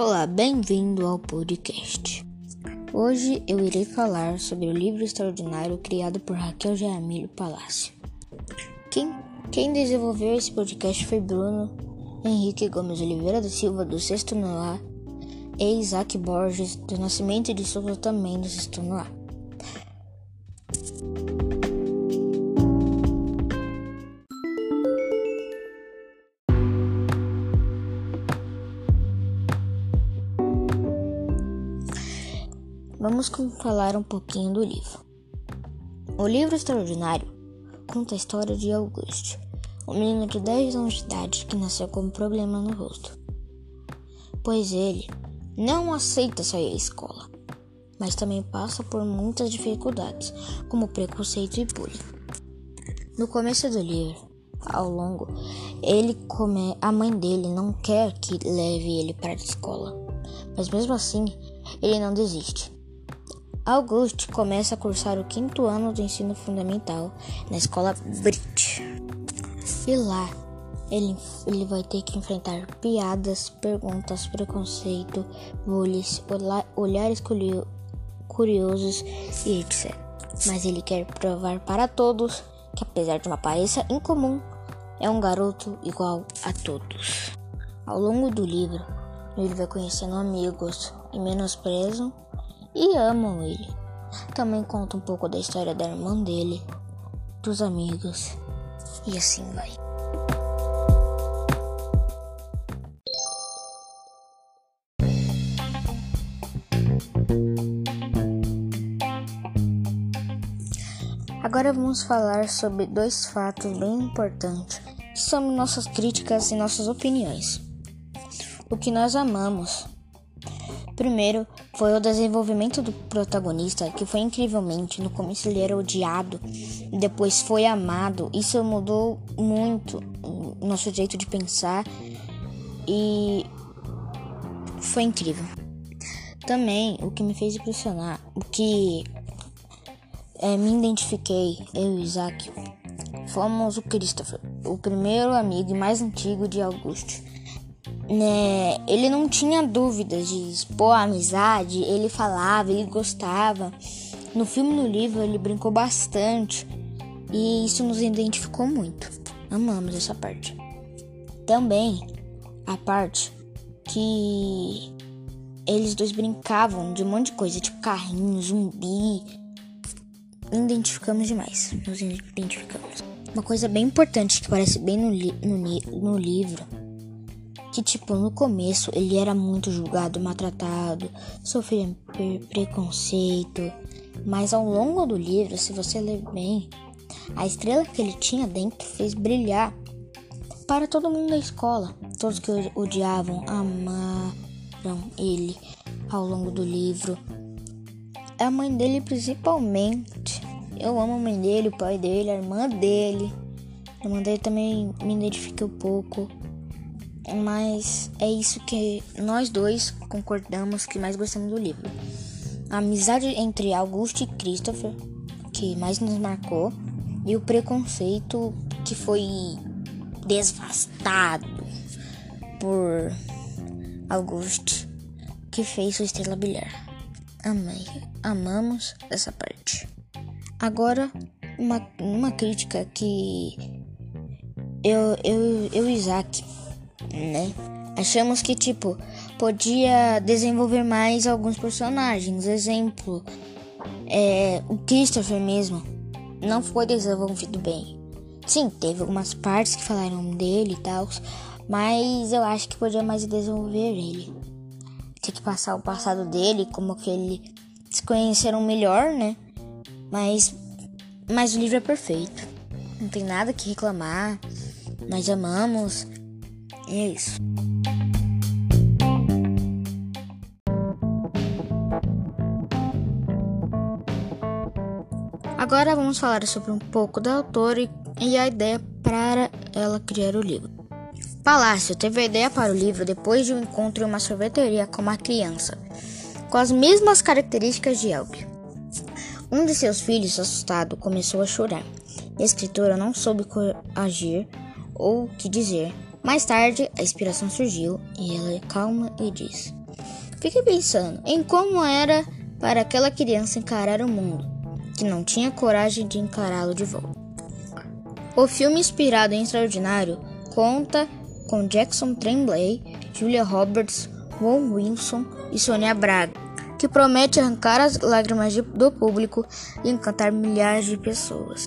Olá, bem-vindo ao podcast. Hoje eu irei falar sobre o livro extraordinário criado por Raquel Jaramilho Palácio. Quem, quem desenvolveu esse podcast foi Bruno Henrique Gomes Oliveira da Silva, do Sexto Noá, e Isaac Borges, do Nascimento de Souza, também do Sexto Noá. Vamos falar um pouquinho do livro. O livro extraordinário conta a história de Auguste, um menino de 10 anos de idade que nasceu com um problema no rosto, pois ele não aceita sair da escola, mas também passa por muitas dificuldades, como preconceito e bullying. No começo do livro, ao longo, ele come... a mãe dele não quer que leve ele para a escola, mas mesmo assim, ele não desiste Auguste começa a cursar o quinto ano do ensino fundamental na escola Brit. E lá ele, ele vai ter que enfrentar piadas, perguntas, preconceito, bullies, olhares curiosos e etc. Mas ele quer provar para todos que, apesar de uma aparência incomum, é um garoto igual a todos. Ao longo do livro, ele vai conhecendo amigos e menosprezam e amam ele. Também conta um pouco da história da irmã dele, dos amigos e assim vai. Agora vamos falar sobre dois fatos bem importantes que são nossas críticas e nossas opiniões. O que nós amamos Primeiro foi o desenvolvimento do protagonista, que foi incrivelmente. No começo ele era odiado, depois foi amado. Isso mudou muito o nosso jeito de pensar e foi incrível. Também o que me fez impressionar, o que é, me identifiquei, eu e Isaac, fomos o Christopher, o primeiro amigo e mais antigo de Augusto né, ele não tinha dúvidas de expor a amizade, ele falava, ele gostava. No filme e no livro ele brincou bastante e isso nos identificou muito. Amamos essa parte. Também a parte que eles dois brincavam de um monte de coisa, tipo carrinho, zumbi. Identificamos demais, nos identificamos. Uma coisa bem importante que aparece bem no, li no, no livro que tipo no começo ele era muito julgado, maltratado, sofria preconceito, mas ao longo do livro, se você ler bem, a estrela que ele tinha dentro fez brilhar para todo mundo da escola. Todos que odiavam amaram ele ao longo do livro. A mãe dele principalmente. Eu amo a mãe dele, o pai dele, a irmã dele. A irmã dele também me identifica um pouco mas é isso que nós dois concordamos que mais gostamos do livro. A amizade entre Augusto e Christopher, que mais nos marcou, e o preconceito que foi devastado por Augusto, que fez sua estrela brilhar. Amei, amamos essa parte. Agora, uma, uma crítica que eu, eu, eu Isaac né? Achamos que, tipo, podia desenvolver mais alguns personagens. Exemplo, é, o Christopher mesmo não foi desenvolvido bem. Sim, teve algumas partes que falaram dele e tal, mas eu acho que podia mais desenvolver ele. Tem que passar o passado dele, como que ele se conheceram melhor, né? Mas, mas o livro é perfeito. Não tem nada que reclamar. Nós amamos. E é isso. Agora vamos falar sobre um pouco da autora e a ideia para ela criar o livro. Palácio teve a ideia para o livro depois de um encontro em uma sorveteria com uma criança, com as mesmas características de Elke. Um de seus filhos, assustado, começou a chorar. A escritora não soube agir ou o que dizer, mais tarde, a inspiração surgiu e ela é calma e diz: Fique pensando em como era para aquela criança encarar o mundo, que não tinha coragem de encará-lo de volta. O filme, inspirado em Extraordinário, conta com Jackson Tremblay, Julia Roberts, Won Wilson e Sonia Braga, que promete arrancar as lágrimas do público e encantar milhares de pessoas.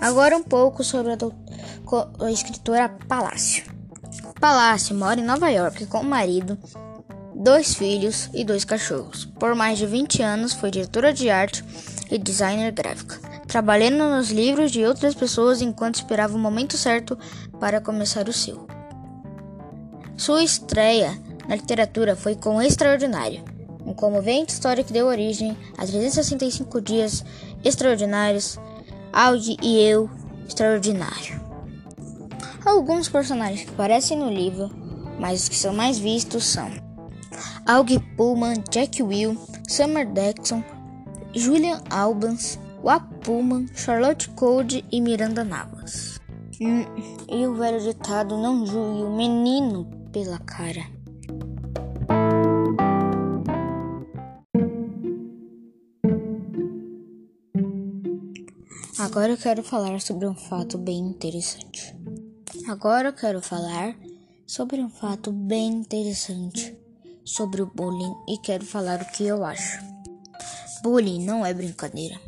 Agora um pouco sobre a, a escritora Palácio. Palácio mora em Nova York com o marido, dois filhos e dois cachorros. Por mais de 20 anos foi diretora de arte e designer gráfica, trabalhando nos livros de outras pessoas enquanto esperava o momento certo para começar o seu. Sua estreia na literatura foi com Extraordinário, um comovente história que deu origem a 365 dias extraordinários, Audi e eu, extraordinário. Alguns personagens que aparecem no livro, mas os que são mais vistos são Aug Pullman, Jack Will, Summer Dexon, Julian Albans, Wap Pullman, Charlotte Code e Miranda Navas. Hum, e o velho ditado não julgue o menino pela cara. Agora eu quero falar sobre um fato bem interessante. Agora eu quero falar sobre um fato bem interessante sobre o bullying e quero falar o que eu acho. Bullying não é brincadeira.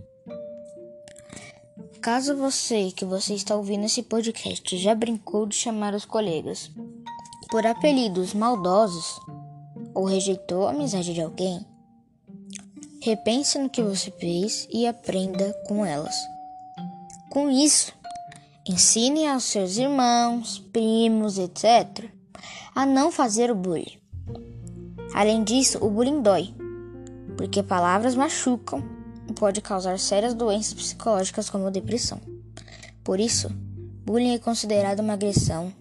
Caso você que você está ouvindo esse podcast já brincou de chamar os colegas por apelidos maldosos ou rejeitou a amizade de alguém, repense no que você fez e aprenda com elas. Com isso, Ensine aos seus irmãos, primos, etc., a não fazer o bullying. Além disso, o bullying dói, porque palavras machucam e pode causar sérias doenças psicológicas como depressão. Por isso, bullying é considerado uma agressão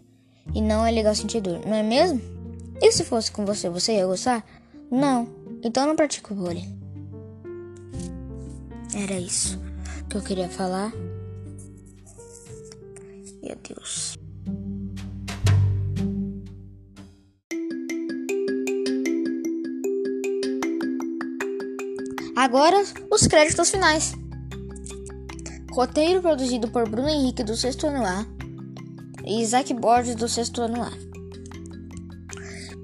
e não é legal sentir dor, não é mesmo? E se fosse com você, você ia gostar? Não, então não pratique o bullying. Era isso que eu queria falar. E adeus. Agora, os créditos finais. Roteiro produzido por Bruno Henrique do sexto ano A e Isaac Borges do sexto ano A.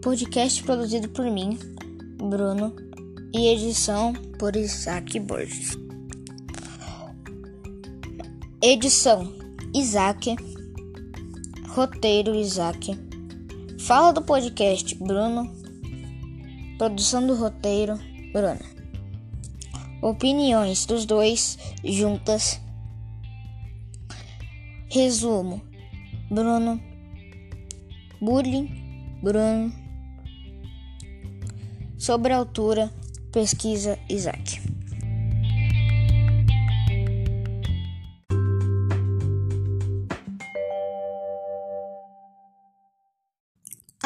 Podcast produzido por mim, Bruno, e edição por Isaac Borges. Edição Isaac. Roteiro Isaac. Fala do podcast Bruno. Produção do roteiro Bruno. Opiniões dos dois juntas. Resumo: Bruno. Bullying Bruno. Sobre a altura, pesquisa Isaac.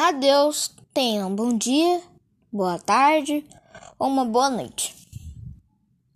Adeus, tenham um bom dia, boa tarde ou uma boa noite.